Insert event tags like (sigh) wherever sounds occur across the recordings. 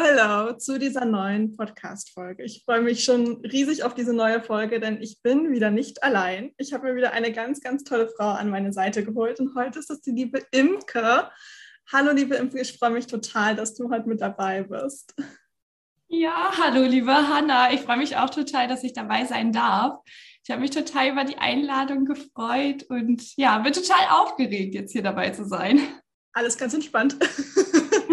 hello zu dieser neuen Podcast-Folge. Ich freue mich schon riesig auf diese neue Folge, denn ich bin wieder nicht allein. Ich habe mir wieder eine ganz, ganz tolle Frau an meine Seite geholt und heute ist das die liebe Imke. Hallo, liebe Imke, ich freue mich total, dass du heute mit dabei bist. Ja, hallo, liebe Hanna. Ich freue mich auch total, dass ich dabei sein darf. Ich habe mich total über die Einladung gefreut und ja, bin total aufgeregt, jetzt hier dabei zu sein. Alles ganz entspannt. (laughs)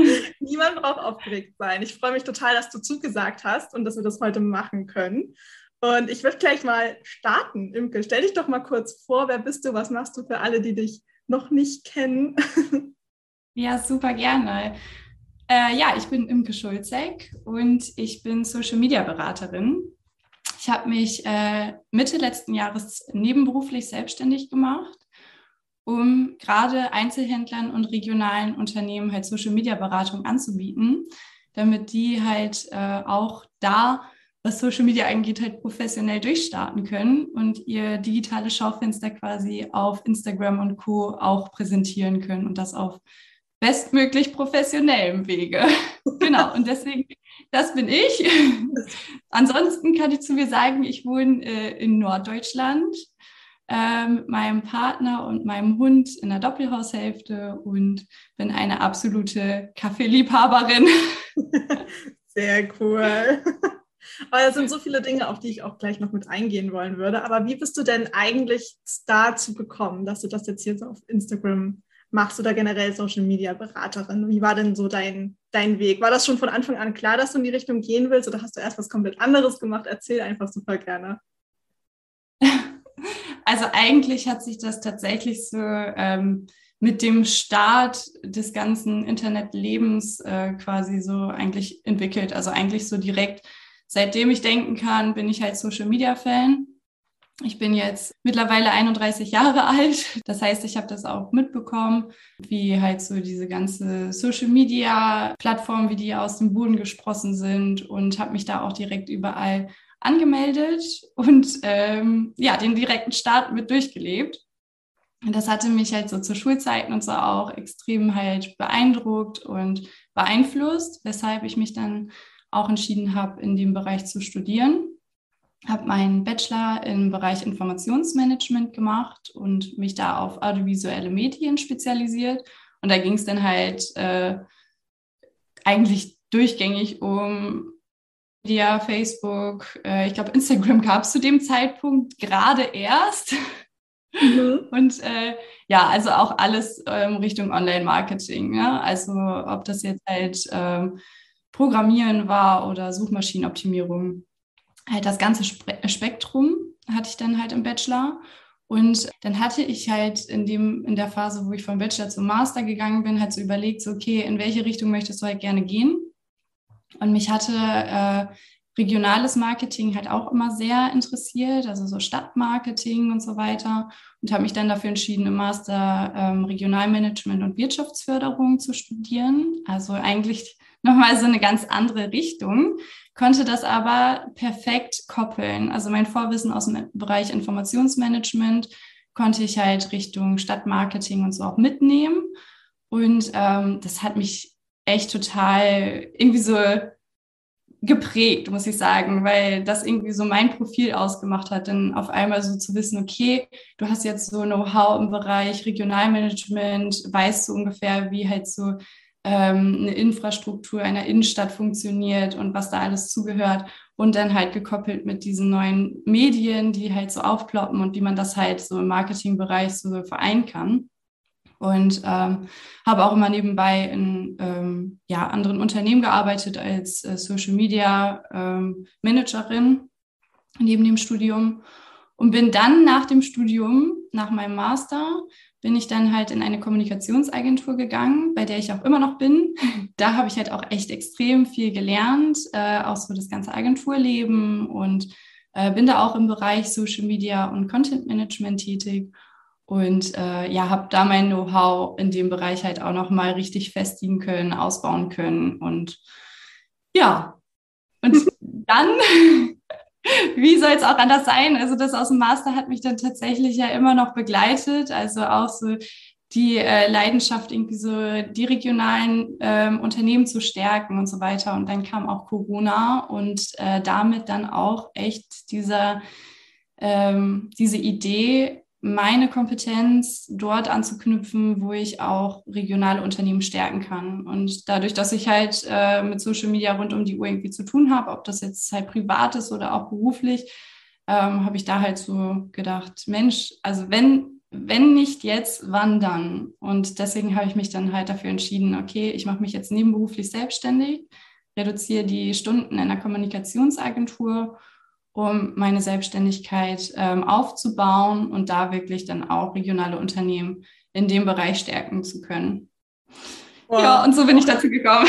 Niemand braucht aufgeregt sein. Ich freue mich total, dass du zugesagt hast und dass wir das heute machen können. Und ich würde gleich mal starten. Imke, stell dich doch mal kurz vor. Wer bist du? Was machst du für alle, die dich noch nicht kennen? (laughs) Ja, super gerne. Äh, ja, ich bin Imke Schulzek und ich bin Social Media Beraterin. Ich habe mich äh, Mitte letzten Jahres nebenberuflich selbstständig gemacht um gerade Einzelhändlern und regionalen Unternehmen halt Social Media Beratung anzubieten, damit die halt äh, auch da, was Social Media angeht, halt professionell durchstarten können und ihr digitales Schaufenster quasi auf Instagram und Co. auch präsentieren können und das auf bestmöglich professionellem Wege. (laughs) genau, und deswegen, das bin ich. Ansonsten kann ich zu mir sagen, ich wohne äh, in Norddeutschland äh, mit meinem Partner und meinem Hund in der Doppelhaushälfte und bin eine absolute Kaffeeliebhaberin. (laughs) Sehr cool. Aber es sind so viele Dinge, auf die ich auch gleich noch mit eingehen wollen würde. Aber wie bist du denn eigentlich dazu gekommen, dass du das jetzt hier so auf Instagram machst oder generell Social Media Beraterin? Wie war denn so dein, dein Weg? War das schon von Anfang an klar, dass du in die Richtung gehen willst oder hast du erst was komplett anderes gemacht? Erzähl einfach super gerne. Also eigentlich hat sich das tatsächlich so ähm, mit dem Start des ganzen Internetlebens äh, quasi so eigentlich entwickelt. Also eigentlich so direkt, seitdem ich denken kann, bin ich halt Social Media Fan. Ich bin jetzt mittlerweile 31 Jahre (laughs) alt. Das heißt, ich habe das auch mitbekommen, wie halt so diese ganze Social Media Plattform, wie die aus dem Boden gesprossen sind und habe mich da auch direkt überall angemeldet und ähm, ja, den direkten Start mit durchgelebt. Und das hatte mich halt so zu Schulzeiten und so auch extrem halt beeindruckt und beeinflusst, weshalb ich mich dann auch entschieden habe, in dem Bereich zu studieren. Habe meinen Bachelor im Bereich Informationsmanagement gemacht und mich da auf audiovisuelle Medien spezialisiert. Und da ging es dann halt äh, eigentlich durchgängig um Media, Facebook, äh, ich glaube, Instagram gab es zu dem Zeitpunkt gerade erst. Mhm. (laughs) Und äh, ja, also auch alles ähm, Richtung Online-Marketing. Ja? Also ob das jetzt halt ähm, Programmieren war oder Suchmaschinenoptimierung. Halt das ganze Spe Spektrum hatte ich dann halt im Bachelor. Und dann hatte ich halt in, dem, in der Phase, wo ich vom Bachelor zum Master gegangen bin, halt so überlegt, so, okay, in welche Richtung möchtest du halt gerne gehen? Und mich hatte äh, regionales Marketing halt auch immer sehr interessiert, also so Stadtmarketing und so weiter. Und habe mich dann dafür entschieden, im Master ähm, Regionalmanagement und Wirtschaftsförderung zu studieren. Also eigentlich (laughs) nochmal so eine ganz andere Richtung, konnte das aber perfekt koppeln. Also mein Vorwissen aus dem Bereich Informationsmanagement konnte ich halt Richtung Stadtmarketing und so auch mitnehmen. Und ähm, das hat mich echt total irgendwie so geprägt, muss ich sagen, weil das irgendwie so mein Profil ausgemacht hat, dann auf einmal so zu wissen, okay, du hast jetzt so Know-how im Bereich Regionalmanagement, weißt du ungefähr, wie halt so ähm, eine Infrastruktur einer Innenstadt funktioniert und was da alles zugehört und dann halt gekoppelt mit diesen neuen Medien, die halt so aufploppen und wie man das halt so im Marketingbereich so vereinen kann. Und ähm, habe auch immer nebenbei in ähm, ja, anderen Unternehmen gearbeitet als äh, Social Media ähm, Managerin neben dem Studium. Und bin dann nach dem Studium, nach meinem Master, bin ich dann halt in eine Kommunikationsagentur gegangen, bei der ich auch immer noch bin. (laughs) Da habe ich halt auch echt extrem viel gelernt, äh, auch so das ganze Agenturleben und äh, bin da auch im Bereich Social Media und Content Management tätig und äh, ja, habe da mein Know-how in dem Bereich halt auch noch mal richtig festigen können, ausbauen können und ja, und (laughs) dann, (laughs) wie soll es auch anders sein? Also das aus dem Master hat mich dann tatsächlich ja immer noch begleitet, also auch so die äh, Leidenschaft, irgendwie so die regionalen ähm, Unternehmen zu stärken und so weiter. Und dann kam auch Corona und äh, damit dann auch echt dieser, ähm, diese Idee, meine Kompetenz dort anzuknüpfen, wo ich auch regionale Unternehmen stärken kann. Und dadurch, dass ich halt äh, mit Social Media rund um die Uhr irgendwie zu tun habe, ob das jetzt halt privat ist oder auch beruflich, ähm, habe ich da halt so gedacht, Mensch, also wenn, wenn nicht jetzt, wann dann? Und deswegen habe ich mich dann halt dafür entschieden, okay, ich mache mich jetzt nebenberuflich selbstständig, reduziere die Stunden in der Kommunikationsagentur um meine Selbstständigkeit ähm, aufzubauen und da wirklich dann auch regionale Unternehmen in dem Bereich stärken zu können. Wow. Ja, und so bin ich dazu gekommen.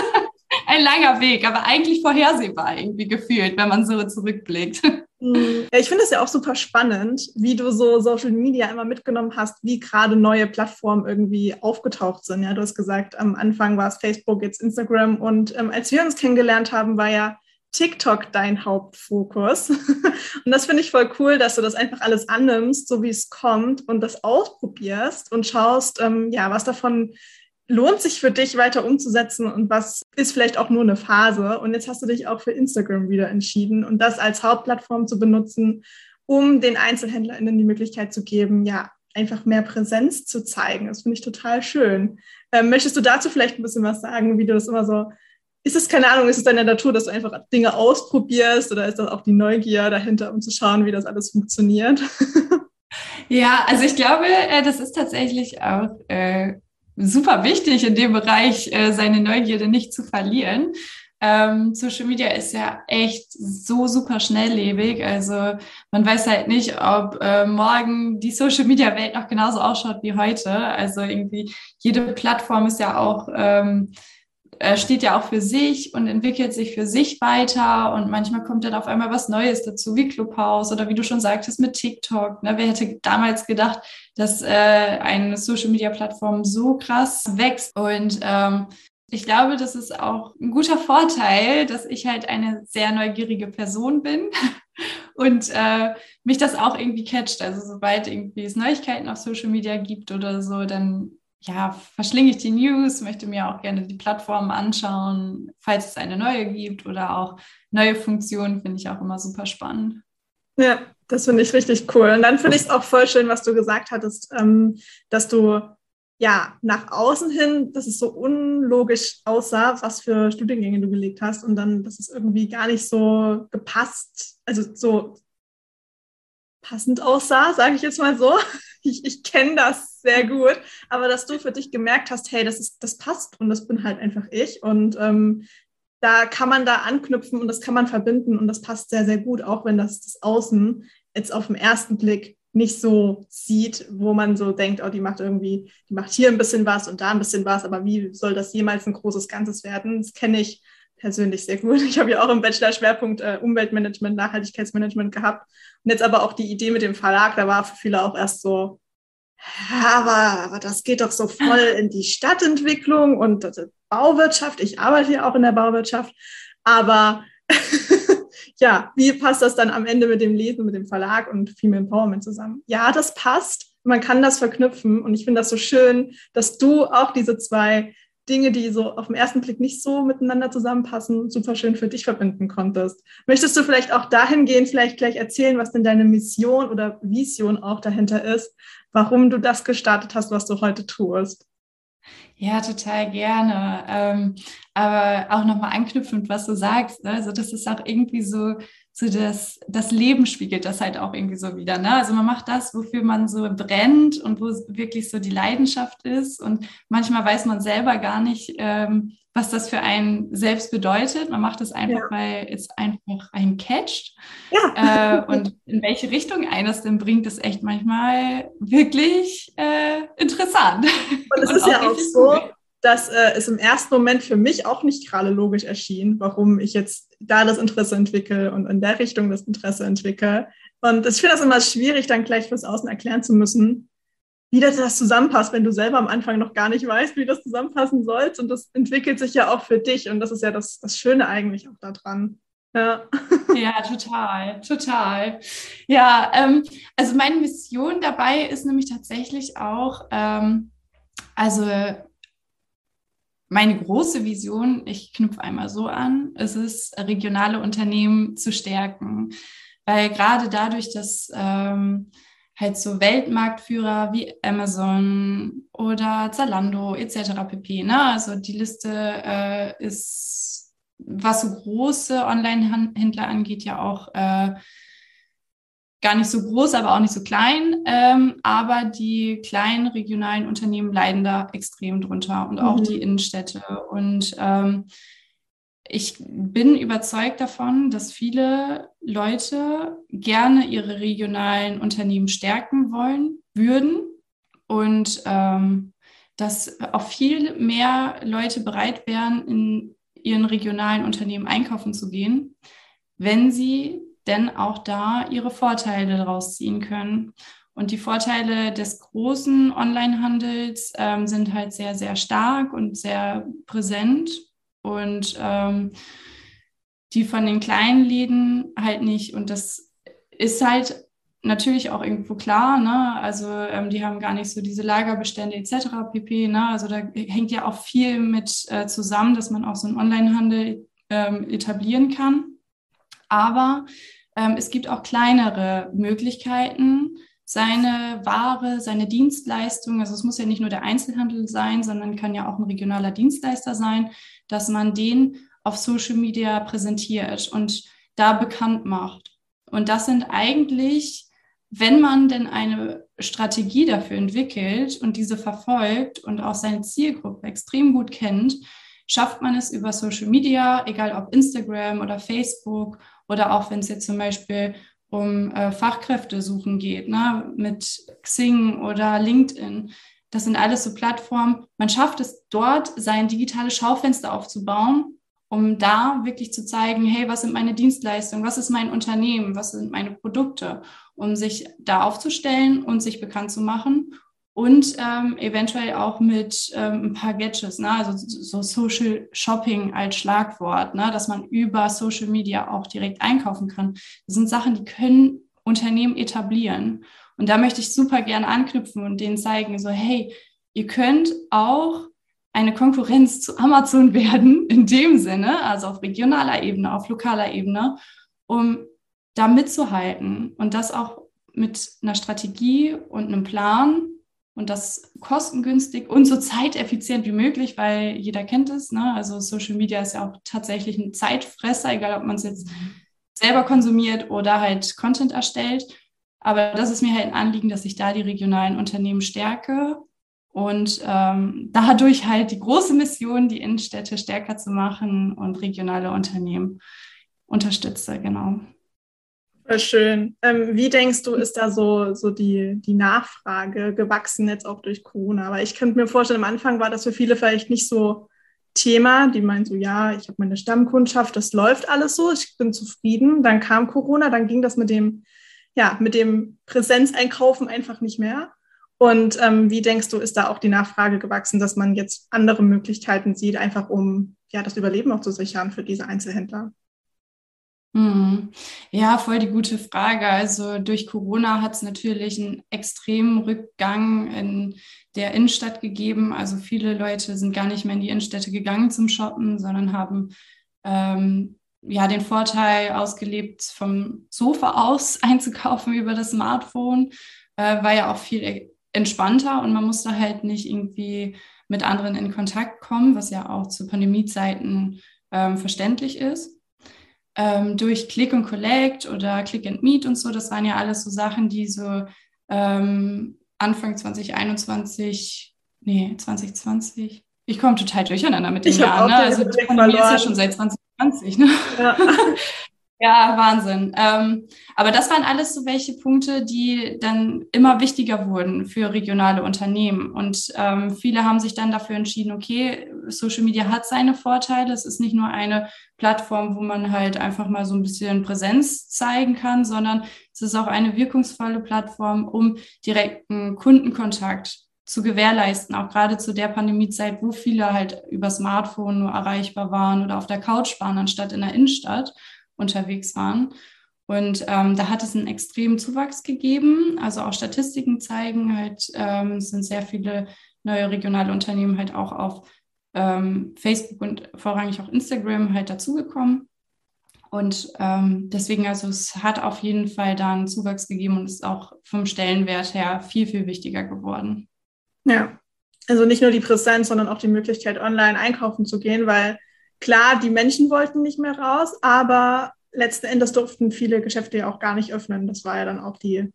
(laughs) Ein langer Weg, aber eigentlich vorhersehbar irgendwie gefühlt, wenn man so zurückblickt. Hm. Ja, ich finde es ja auch super spannend, wie du so Social Media immer mitgenommen hast, wie gerade neue Plattformen irgendwie aufgetaucht sind. Ja, du hast gesagt, am Anfang war es Facebook, jetzt Instagram und ähm, als wir uns kennengelernt haben, war ja TikTok dein Hauptfokus. (laughs) und das finde ich voll cool, dass du das einfach alles annimmst, so wie es kommt und das ausprobierst und schaust, ähm, ja, was davon lohnt sich für dich weiter umzusetzen und was ist vielleicht auch nur eine Phase. Und jetzt hast du dich auch für Instagram wieder entschieden und das als Hauptplattform zu benutzen, um den EinzelhändlerInnen die Möglichkeit zu geben, ja, einfach mehr Präsenz zu zeigen. Das finde ich total schön. Ähm, möchtest du dazu vielleicht ein bisschen was sagen, wie du das immer so ist es, keine Ahnung, ist es deine Natur, dass du einfach Dinge ausprobierst oder ist das auch die Neugier dahinter, um zu schauen, wie das alles funktioniert? (laughs) Ja, also ich glaube, äh, das ist tatsächlich auch äh, super wichtig, in dem Bereich äh, seine Neugierde nicht zu verlieren. Ähm, Social Media ist ja echt so super schnelllebig. Also man weiß halt nicht, ob äh, morgen die Social Media Welt noch genauso ausschaut wie heute. Also irgendwie jede Plattform ist ja auch ähm, äh, steht ja auch für sich und entwickelt sich für sich weiter und manchmal kommt dann auf einmal was Neues dazu, wie Clubhouse oder wie du schon sagtest mit TikTok. Ne? Wer hätte damals gedacht, dass äh, eine Social-Media-Plattform so krass wächst und ähm, ich glaube, das ist auch ein guter Vorteil, dass ich halt eine sehr neugierige Person bin (laughs) und äh, mich das auch irgendwie catcht. Also sobald irgendwie es Neuigkeiten auf Social Media gibt oder so, dann ja, verschlinge ich die News, möchte mir auch gerne die Plattformen anschauen, falls es eine neue gibt oder auch neue Funktionen, finde ich auch immer super spannend. Ja, das finde ich richtig cool. Und dann finde ich es auch voll schön, was du gesagt hattest, ähm, dass du ja nach außen hin, dass es so unlogisch aussah, was für Studiengänge du gelegt hast und dann, dass es irgendwie gar nicht so gepasst, also so passend aussah, sage ich jetzt mal so. (laughs) Ich, ich kenne das sehr gut, aber dass du für dich gemerkt hast, hey, das ist, das passt und das bin halt einfach ich und ähm, da kann man da anknüpfen und das kann man verbinden und das passt sehr, sehr gut, auch wenn das, das Außen jetzt auf den ersten Blick nicht so sieht, wo man so denkt, oh, die macht irgendwie, die macht hier ein bisschen was und da ein bisschen was, aber wie soll das jemals ein großes Ganzes werden? Das kenne ich persönlich sehr gut. Ich habe ja auch im Bachelor Schwerpunkt äh, Umweltmanagement, Nachhaltigkeitsmanagement gehabt. Und jetzt aber auch die Idee mit dem Verlag, da war für viele auch erst so, aber, aber das geht doch so voll in die Stadtentwicklung und Bauwirtschaft. Ich arbeite ja auch in der Bauwirtschaft. Aber (laughs) ja, wie passt das dann am Ende mit dem Lesen, mit dem Verlag und Female Empowerment zusammen? Ja, das passt. Man kann das verknüpfen. Und ich finde das so schön, dass du auch diese zwei Dinge, die so auf den ersten Blick nicht so miteinander zusammenpassen, super schön für dich verbinden konntest. Möchtest du vielleicht auch dahingehend vielleicht gleich erzählen, was denn deine Mission oder Vision auch dahinter ist, warum du das gestartet hast, was du heute tust? Ja, total gerne. Ähm, aber auch nochmal anknüpfend, was du sagst. Ne? Also das ist auch irgendwie so so das, das Leben spiegelt das halt auch irgendwie so wieder. Ne? Also man macht das, wofür man so brennt und wo wirklich so die Leidenschaft ist. Und manchmal weiß man selber gar nicht, ähm, was das für einen selbst bedeutet. Man macht es einfach, ja. weil es einfach einen catcht. Ja. Äh, und in welche Richtung eines denn bringt, ist echt manchmal wirklich äh, interessant. Und es ist ja auch so, cool. Dass äh, es im ersten Moment für mich auch nicht gerade logisch erschien, warum ich jetzt da das Interesse entwickle und in der Richtung das Interesse entwickle. Und ich finde das immer schwierig, dann gleich fürs Außen erklären zu müssen, wie das, das zusammenpasst, wenn du selber am Anfang noch gar nicht weißt, wie das zusammenpassen sollst. Und das entwickelt sich ja auch für dich. Und das ist ja das, das Schöne eigentlich auch daran. Ja. (laughs) ja, total, total. Ja, ähm, also meine Mission dabei ist nämlich tatsächlich auch, ähm, also meine große Vision, ich knüpfe einmal so an, ist es, regionale Unternehmen zu stärken. Weil gerade dadurch, dass ähm, halt so Weltmarktführer wie Amazon oder Zalando etc. pp. Ne? Also die Liste äh, ist, was so große Online-Händler angeht, ja auch äh, gar nicht so groß, aber auch nicht so klein. Ähm, aber die kleinen regionalen Unternehmen leiden da extrem drunter und auch mhm. die Innenstädte. Und ähm, ich bin überzeugt davon, dass viele Leute gerne ihre regionalen Unternehmen stärken wollen würden und ähm, dass auch viel mehr Leute bereit wären, in ihren regionalen Unternehmen einkaufen zu gehen, wenn sie denn auch da ihre Vorteile daraus ziehen können. Und die Vorteile des großen Onlinehandels ähm, sind halt sehr, sehr stark und sehr präsent und ähm, die von den kleinen Läden halt nicht. Und das ist halt natürlich auch irgendwo klar, ne? Also ähm, die haben gar nicht so diese Lagerbestände etc. pp. Ne? Also da hängt ja auch viel mit äh, zusammen, dass man auch so einen Onlinehandel ähm, etablieren kann. Aber ähm, es gibt auch kleinere Möglichkeiten, seine Ware, seine Dienstleistung, also es muss ja nicht nur der Einzelhandel sein, sondern kann ja auch ein regionaler Dienstleister sein, dass man den auf Social Media präsentiert und da bekannt macht. Und das sind eigentlich, wenn man denn eine Strategie dafür entwickelt und diese verfolgt und auch seine Zielgruppe extrem gut kennt, schafft man es über Social Media, egal ob Instagram oder Facebook oder auch wenn es jetzt zum Beispiel um äh, Fachkräfte suchen geht, ne, mit Xing oder LinkedIn. Das sind alles so Plattformen. Man schafft es dort, sein digitales Schaufenster aufzubauen, um da wirklich zu zeigen, hey, was sind meine Dienstleistungen, was ist mein Unternehmen, was sind meine Produkte, um sich da aufzustellen und sich bekannt zu machen und ähm, eventuell auch mit ähm, ein paar Gadgets, ne? also so Social Shopping als Schlagwort, ne? dass man über Social Media auch direkt einkaufen kann. Das sind Sachen, die können Unternehmen etablieren. Und da möchte ich super gerne anknüpfen und denen zeigen, so hey, ihr könnt auch eine Konkurrenz zu Amazon (laughs) werden, in dem Sinne, also auf regionaler Ebene, auf lokaler Ebene, um da mitzuhalten und das auch mit einer Strategie und einem Plan und das kostengünstig und so zeiteffizient wie möglich, weil jeder kennt es. Ne? Also Social Media ist ja auch tatsächlich ein Zeitfresser, egal ob man es jetzt selber konsumiert oder halt Content erstellt. Aber das ist mir halt ein Anliegen, dass ich da die regionalen Unternehmen stärke und ähm, dadurch halt die große Mission, die Innenstädte stärker zu machen und regionale Unternehmen unterstütze, genau. Voll schön. Ähm, wie denkst du, ist da so, so die, die Nachfrage gewachsen jetzt auch durch Corona? Aber ich könnte mir vorstellen, am Anfang war das für viele vielleicht nicht so Thema. Die meinen so, ja, ich habe meine Stammkundschaft, das läuft alles so, ich bin zufrieden. Dann kam Corona, dann ging das mit dem, ja, mit dem Präsenzeinkaufen einfach nicht mehr. Und ähm, wie denkst du, ist da auch die Nachfrage gewachsen, dass man jetzt andere Möglichkeiten sieht, einfach um ja, das Überleben auch zu sichern für diese Einzelhändler? Mhm. Ja, voll die gute Frage. Also durch Corona hat es natürlich einen extremen Rückgang in der Innenstadt gegeben. Also viele Leute sind gar nicht mehr in die Innenstädte gegangen zum Shoppen, sondern haben ähm, ja den Vorteil ausgelebt, vom Sofa aus (laughs) einzukaufen über das Smartphone. Äh, war ja auch viel entspannter und man musste halt nicht irgendwie mit anderen in Kontakt kommen, was ja auch zu Pandemiezeiten ähm, verständlich ist. Ähm, durch Click and Collect oder Click and Meet und so, das waren ja alles so Sachen, die so ähm, Anfang 2021, nee, 2020, ich komme total durcheinander mit den Jahren. Ne? Also die Pandemie ist ja schon seit 2020. Ne? Ja. (laughs) Ja, Wahnsinn. Ähm, aber das waren alles so welche Punkte, die dann immer wichtiger wurden für regionale Unternehmen. Und ähm, viele haben sich dann dafür entschieden, okay, Social Media hat seine Vorteile. Es ist nicht nur eine Plattform, wo man halt einfach mal so ein bisschen Präsenz zeigen kann, sondern es ist auch eine wirkungsvolle Plattform, um direkten Kundenkontakt zu gewährleisten, auch gerade zu der Pandemiezeit, wo viele halt über Smartphone nur erreichbar waren oder auf der Couch waren, anstatt in der Innenstadt unterwegs waren. Und ähm, da hat es einen extremen Zuwachs gegeben. Also auch Statistiken zeigen halt, ähm, sind sehr viele neue regionale Unternehmen halt auch auf ähm, Facebook und vorrangig auch Instagram halt dazugekommen. Und ähm, deswegen, also es hat auf jeden Fall da einen Zuwachs gegeben und ist auch vom Stellenwert her viel, viel wichtiger geworden. Ja, also nicht nur die Präsenz, sondern auch die Möglichkeit, online einkaufen zu gehen, weil Klar, die Menschen wollten nicht mehr raus, aber letzten Endes durften viele Geschäfte ja auch gar nicht öffnen. Das war ja dann auch die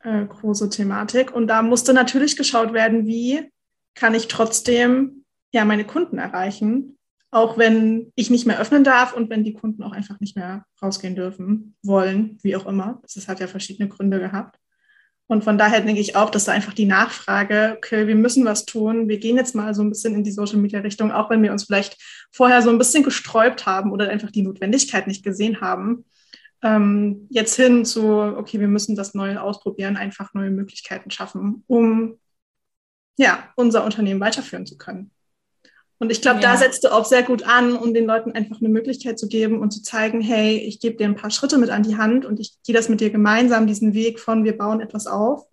äh, große Thematik. Und da musste natürlich geschaut werden, wie kann ich trotzdem ja meine Kunden erreichen, auch wenn ich nicht mehr öffnen darf und wenn die Kunden auch einfach nicht mehr rausgehen dürfen, wollen, wie auch immer. Das hat ja verschiedene Gründe gehabt. Und von daher denke ich auch, dass da einfach die Nachfrage, okay, wir müssen was tun. Wir gehen jetzt mal so ein bisschen in die Social Media Richtung, auch wenn wir uns vielleicht vorher so ein bisschen gesträubt haben oder einfach die Notwendigkeit nicht gesehen haben. Ähm, jetzt hin zu, okay, wir müssen das Neue ausprobieren, einfach neue Möglichkeiten schaffen, um ja, unser Unternehmen weiterführen zu können. Und ich glaube, ja. da setzt du auch sehr gut an, um den Leuten einfach eine Möglichkeit zu geben und zu zeigen, hey, ich gebe dir ein paar Schritte mit an die Hand und ich gehe das mit dir gemeinsam, diesen Weg von wir bauen etwas auf.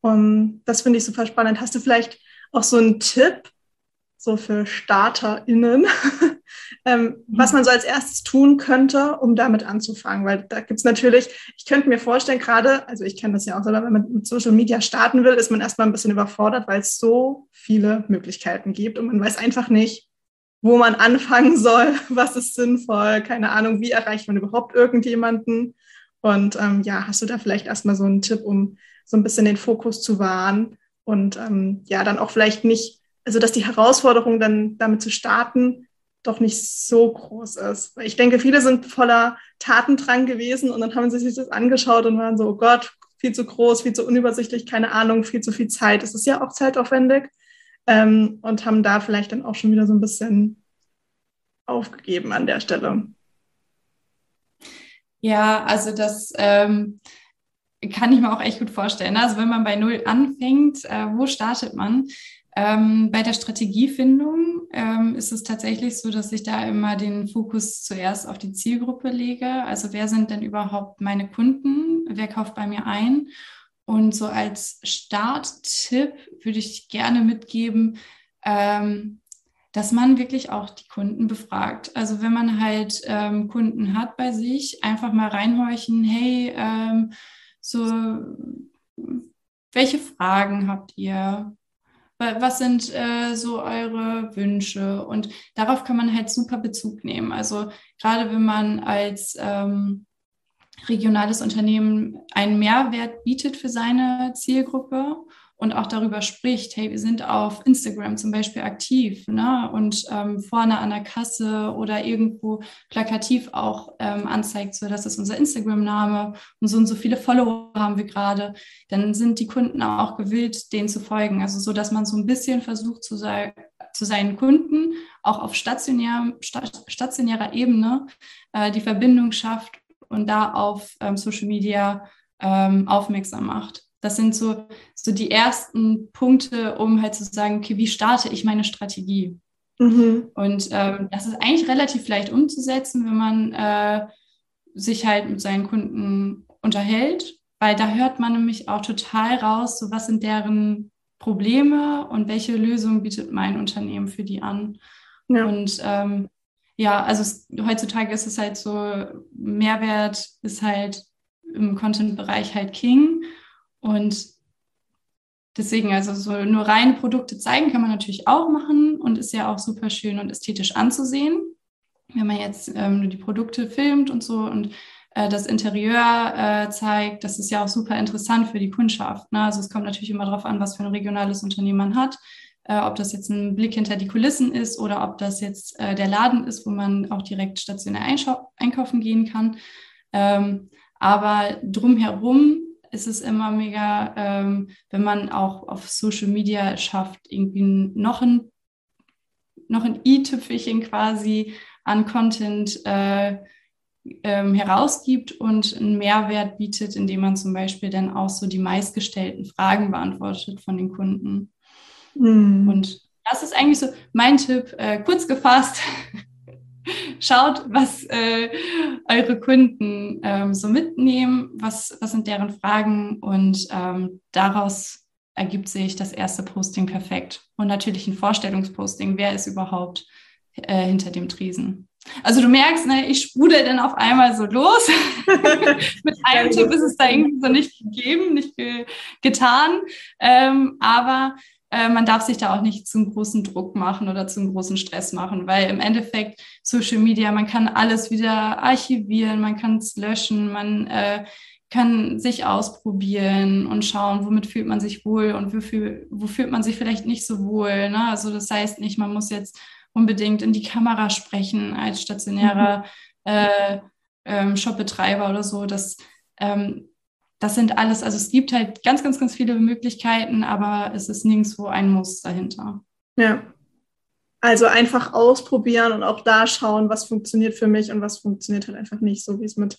Und das finde ich super spannend. Hast du vielleicht auch so einen Tipp, so für StarterInnen, (laughs) ähm, was man so als erstes tun könnte, um damit anzufangen. Weil da gibt es natürlich, ich könnte mir vorstellen, gerade, also ich kenne das ja auch selber, wenn man mit Social Media starten will, ist man erstmal ein bisschen überfordert, weil es so viele Möglichkeiten gibt und man weiß einfach nicht, wo man anfangen soll, (laughs) was ist sinnvoll, keine Ahnung, wie erreicht man überhaupt irgendjemanden. Und ähm, ja, hast du da vielleicht erstmal so einen Tipp, um so ein bisschen den Fokus zu wahren und ähm, ja, dann auch vielleicht nicht also dass die Herausforderung dann damit zu starten doch nicht so groß ist. Ich denke, viele sind voller Tatendrang gewesen und dann haben sie sich das angeschaut und waren so, oh Gott, viel zu groß, viel zu unübersichtlich, keine Ahnung, viel zu viel Zeit. Es ist ja auch zeitaufwendig ähm, und haben da vielleicht dann auch schon wieder so ein bisschen aufgegeben an der Stelle. Ja, also das ähm, kann ich mir auch echt gut vorstellen. Also wenn man bei Null anfängt, äh, wo startet man? Ähm, bei der Strategiefindung ähm, ist es tatsächlich so, dass ich da immer den Fokus zuerst auf die Zielgruppe lege. Also wer sind denn überhaupt meine Kunden? Wer kauft bei mir ein? Und so als Starttipp würde ich gerne mitgeben, ähm, dass man wirklich auch die Kunden befragt. Also wenn man halt ähm, Kunden hat bei sich, einfach mal reinhorchen, hey, ähm, so, welche Fragen habt ihr? Was sind äh, so eure Wünsche? Und darauf kann man halt super Bezug nehmen. Also gerade wenn man als ähm, regionales Unternehmen einen Mehrwert bietet für seine Zielgruppe und auch darüber spricht, hey, wir sind auf Instagram zum Beispiel aktiv ne? und ähm, vorne an der Kasse oder irgendwo plakativ auch ähm, anzeigt, so das ist unser Instagram-Name und so und so viele Follower haben wir gerade, dann sind die Kunden auch gewillt, denen zu folgen. Also so, dass man so ein bisschen versucht zu, sei, zu seinen Kunden auch auf stationär, stationärer Ebene äh, die Verbindung schafft und da auf ähm, Social Media ähm, aufmerksam macht. Das sind so, so die ersten Punkte, um halt zu sagen, okay, wie starte ich meine Strategie? Mhm. Und ähm, das ist eigentlich relativ leicht umzusetzen, wenn man äh, sich halt mit seinen Kunden unterhält, weil da hört man nämlich auch total raus, so was sind deren Probleme und welche Lösung bietet mein Unternehmen für die an. Ja. Und ähm, ja, also es, heutzutage ist es halt so, Mehrwert ist halt im Content-Bereich halt King. Und deswegen, also so nur reine Produkte zeigen kann man natürlich auch machen und ist ja auch super schön und ästhetisch anzusehen. wenn man jetzt ähm, nur die Produkte filmt und so und äh, das Interieur äh, zeigt, das ist ja auch super interessant für die Kundschaft. Ne? Also es kommt natürlich immer darauf an, was für ein regionales Unternehmen man hat. Äh, ob das jetzt ein Blick hinter die Kulissen ist oder ob das jetzt äh, der Laden ist, wo man auch direkt stationär einkaufen gehen kann. Ähm, aber drumherum ist es immer mega, ähm, wenn man auch auf Social Media schafft, irgendwie noch ein, noch ein i-Tüpfelchen quasi an Content äh, ähm, herausgibt und einen Mehrwert bietet, indem man zum Beispiel dann auch so die meistgestellten Fragen beantwortet von den Kunden. Mhm. Und das ist eigentlich so mein Tipp, äh, kurz gefasst. (laughs) Schaut, was äh, eure Kunden ähm, so mitnehmen, was, was sind deren Fragen und ähm, daraus ergibt sich das erste Posting perfekt. Und natürlich ein Vorstellungsposting. Wer ist überhaupt äh, hinter dem Tresen? Also du merkst, ne, ich sprudel dann auf einmal so los. (laughs) Mit einem Tipp ist es da irgendwie so nicht gegeben, nicht ge getan. Ähm, aber äh, man darf sich da auch nicht zum großen Druck machen oder zum großen Stress machen, weil im Endeffekt Social Media, man kann alles wieder archivieren, man kann es löschen, man äh, kann sich ausprobieren und schauen, womit fühlt man sich wohl und wofür, wo fühlt man sich vielleicht nicht so wohl. Ne? Also das heißt nicht, man muss jetzt unbedingt in die Kamera sprechen als stationärer mhm. äh, ähm, Shopbetreiber oder so. Das ähm, das sind alles, also es gibt halt ganz, ganz, ganz viele Möglichkeiten, aber es ist nirgendwo ein Muss dahinter. Ja. Also einfach ausprobieren und auch da schauen, was funktioniert für mich und was funktioniert halt einfach nicht, so wie es mit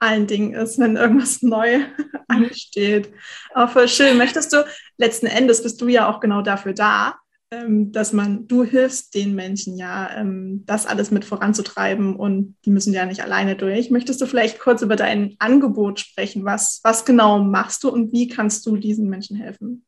allen Dingen ist, wenn irgendwas (laughs) neu ansteht. Aber voll schön. Möchtest du, letzten Endes bist du ja auch genau dafür da, dass man, du hilfst den Menschen ja, ähm, das alles mit voranzutreiben und die müssen ja nicht alleine durch. Möchtest du vielleicht kurz über dein Angebot sprechen? Was, was genau machst du und wie kannst du diesen Menschen helfen?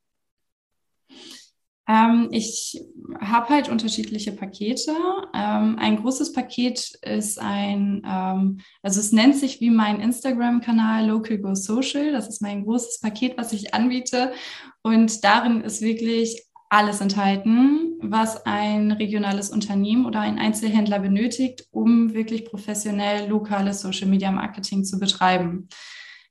Ähm, ich habe halt unterschiedliche Pakete. Ähm, ein großes Paket ist ein, ähm, also es nennt sich wie mein Instagram-Kanal Local Go Social. Das ist mein großes Paket, was ich anbiete. Und darin ist wirklich alles enthalten, was ein regionales Unternehmen oder ein Einzelhändler benötigt, um wirklich professionell lokales Social Media Marketing zu betreiben.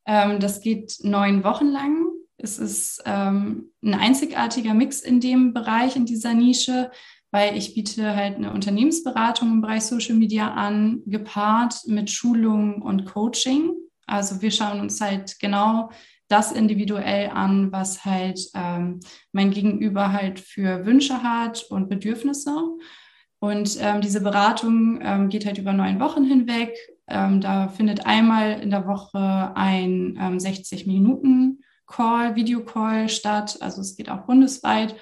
Ähm, das geht neun Wochen lang. Es ist ähm, ein einzigartiger Mix in dem Bereich, in dieser Nische, weil ich biete halt eine Unternehmensberatung im Bereich Social Media an, gepaart mit Schulung und Coaching. Also wir schauen uns halt genau das individuell an, was halt ähm, mein Gegenüber halt für Wünsche hat und Bedürfnisse. Und ähm, diese Beratung ähm, geht halt über neun Wochen hinweg. Ähm, da findet einmal in der Woche ein 60-Minuten-Call, ähm, Videocall statt. Also es geht auch bundesweit,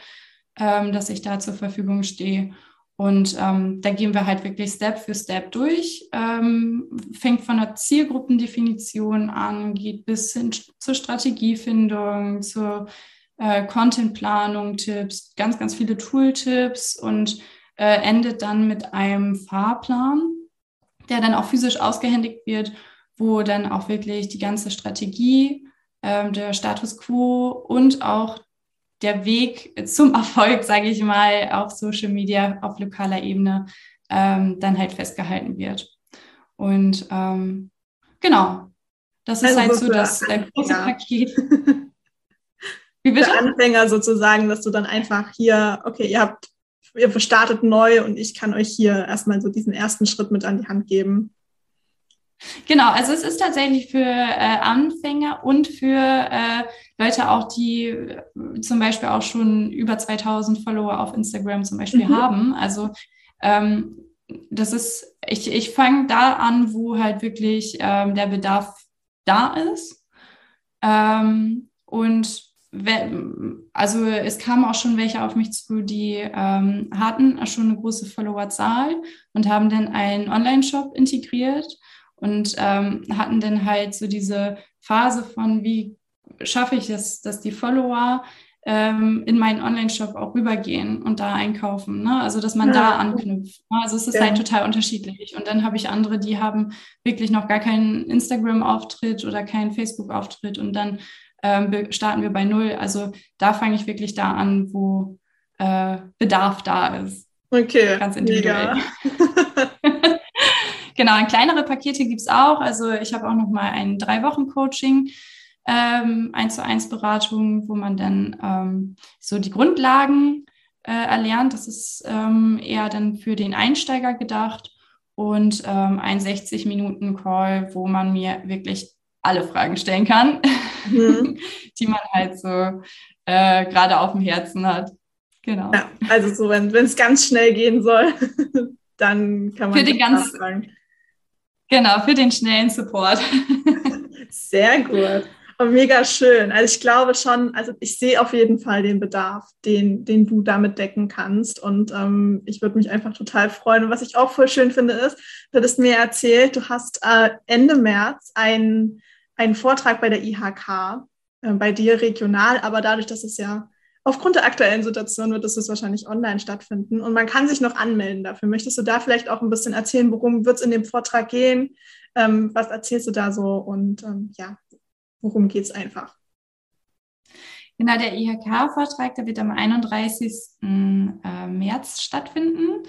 ähm, dass ich da zur Verfügung stehe. Und ähm, da gehen wir halt wirklich Step für Step durch, ähm, fängt von der Zielgruppendefinition an, geht bis hin zur Strategiefindung, zur äh, Contentplanung, Tipps, ganz, ganz viele Tooltips und äh, endet dann mit einem Fahrplan, der dann auch physisch ausgehändigt wird, wo dann auch wirklich die ganze Strategie, äh, der Status quo und auch der Weg zum Erfolg, sage ich mal, auf Social Media, auf lokaler Ebene ähm, dann halt festgehalten wird. Und ähm, genau, das ist also halt so das äh, große Paket. (laughs) Wie bitte? Für Anfänger sozusagen, dass du dann einfach hier, okay, ihr habt, ihr startet neu und ich kann euch hier erstmal so diesen ersten Schritt mit an die Hand geben. Genau, also es ist tatsächlich für äh, Anfänger und für äh, Leute auch, die äh, zum Beispiel auch schon über 2000 Follower auf Instagram zum Beispiel mhm. haben. Also ähm, das ist, ich, ich fange da an, wo halt wirklich ähm, der Bedarf da ist. Ähm, und also es kamen auch schon welche auf mich zu, die ähm, hatten schon eine große Followerzahl und haben dann einen Online-Shop integriert und ähm, hatten dann halt so diese Phase von, wie schaffe ich es, dass die Follower ähm, in meinen Online-Shop auch rübergehen und da einkaufen. Ne? Also, dass man ja. da anknüpft. Ne? Also, es ist ja. halt total unterschiedlich. Und dann habe ich andere, die haben wirklich noch gar keinen Instagram-Auftritt oder keinen Facebook-Auftritt und dann ähm, starten wir bei Null. Also, da fange ich wirklich da an, wo äh, Bedarf da ist. Okay. Ganz individuell. (laughs) genau, kleinere Pakete gibt es auch. Also ich habe auch noch mal ein Drei-Wochen-Coaching, ähm, eins zu eins Beratung, wo man dann ähm, so die Grundlagen äh, erlernt. Das ist ähm, eher dann für den Einsteiger gedacht und ähm, ein 60 Minuten Call, wo man mir wirklich alle Fragen stellen kann, mhm. (laughs) die man halt so äh, gerade auf dem Herzen hat. Genau. Ja, also so, wenn es ganz schnell gehen soll, (laughs) dann kann man für den ganz, fragen. Genau, für den schnellen Support. Sehr gut. Und mega schön. Also ich glaube schon, also ich sehe auf jeden Fall den Bedarf, den, den du damit decken kannst. Und ähm, ich würde mich einfach total freuen. Und was ich auch voll schön finde, ist, du hattest mir erzählt, du hast äh, Ende März einen, einen Vortrag bei der IHK, äh, bei dir regional, aber dadurch, dass es ja aufgrund der aktuellen Situation wird es wahrscheinlich online stattfinden. Und man kann sich noch anmelden dafür. Möchtest du da vielleicht auch ein bisschen erzählen, worum wird es in dem Vortrag gehen? Ähm, was erzählst du da so? Und ähm, ja, worum geht es einfach? Genau, der IHK-Vortrag, der wird am 31. Äh, März stattfinden.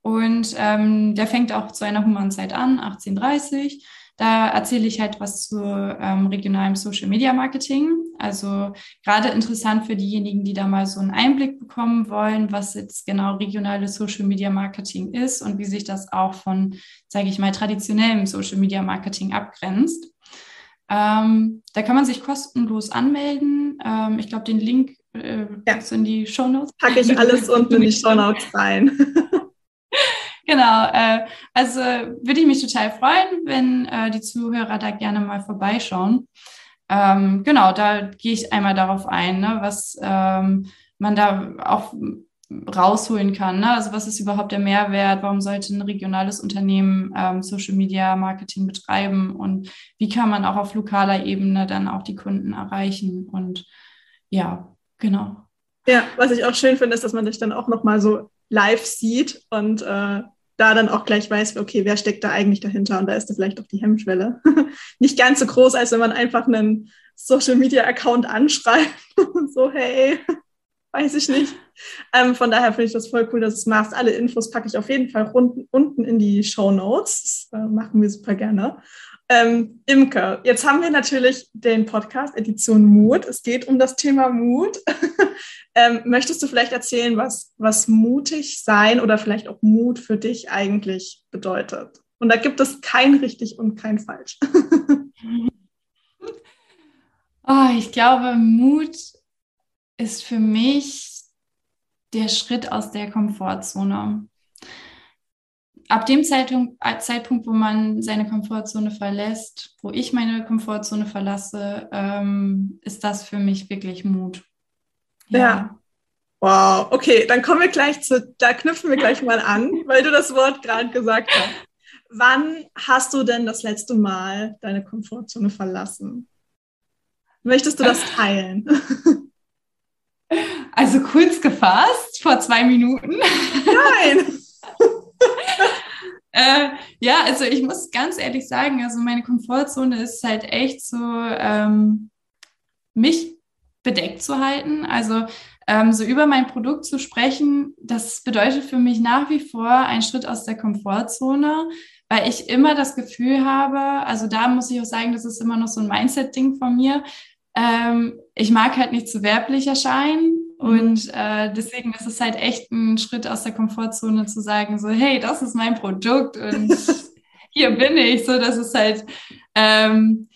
Und ähm, der fängt auch zu einer humanen an, 18.30 Da erzähle ich halt was zu ähm, regionalem Social Media Marketing. Also gerade interessant für diejenigen, die da mal so einen Einblick bekommen wollen, was jetzt genau regionales Social Media Marketing ist und wie sich das auch von, sage ich mal, traditionellem Social Media Marketing abgrenzt. Ähm, da kann man sich kostenlos anmelden. Ähm, ich glaube, den Link äh, ja. in die Show Notes. Packe ich alles unten in die Show Notes rein. (laughs) genau. Äh, also würde ich mich total freuen, wenn äh, die Zuhörer da gerne mal vorbeischauen. Ähm, genau, da gehe ich einmal darauf ein, ne, was ähm, man da auch rausholen kann. Ne? Also was ist überhaupt der Mehrwert? Warum sollte ein regionales Unternehmen ähm, Social Media Marketing betreiben? Und wie kann man auch auf lokaler Ebene dann auch die Kunden erreichen? Und ja, genau. Ja, was ich auch schön finde, ist, dass man dich dann auch nochmal so live sieht und äh, da dann auch gleich weiß, okay, wer steckt da eigentlich dahinter? Und da ist da vielleicht auch die Hemmschwelle. (laughs) Nicht ganz so groß, als wenn man einfach einen Social Media Account anschreibt (laughs) und so, hey, (laughs) weiß ich nicht. Ähm, von daher finde ich das voll cool, dass du es machst. Alle Infos packe ich auf jeden Fall unten, unten in die Show Notes. Das äh, machen wir super gerne. Ähm, Imke, jetzt haben wir natürlich den Podcast Edition Mut. Es geht um das Thema Mut. Ähm, möchtest du vielleicht erzählen, was, was mutig sein oder vielleicht auch Mut für dich eigentlich bedeutet? Und da gibt es kein richtig und kein falsch. oh, (laughs) ich glaube, Mut ist für mich der Schritt aus der Komfortzone. Ab dem Zeitpunkt, äh, Zeitpunkt wo man seine Komfortzone verlässt, wo ich meine Komfortzone verlasse, ähm, ist das für mich wirklich Mut. Ja. ja. Wow, okay, dann kommen wir gleich zu, da knüpfen wir gleich mal an, weil du das Wort gerade gesagt hast. Wann hast du denn das letzte Mal deine Komfortzone verlassen? Möchtest du das teilen? (laughs) Also kurz gefasst, vor zwei Minuten. Nein. (laughs) äh, ja, also ich muss ganz ehrlich sagen, also meine Komfortzone ist halt echt so, ähm, mich bedeckt zu halten. Also ähm, so über mein Produkt zu sprechen, das bedeutet für mich nach wie vor ein Schritt aus der Komfortzone, weil ich immer das Gefühl habe, also da muss ich auch sagen, das ist immer noch so ein Mindset-Ding von mir. Ähm, ich mag halt nicht zu werblich erscheinen. Mhm. Und äh, deswegen ist es halt echt ein Schritt aus der Komfortzone zu sagen, so, hey, das ist mein Produkt und (laughs) hier bin ich. So, das ist halt, ähm,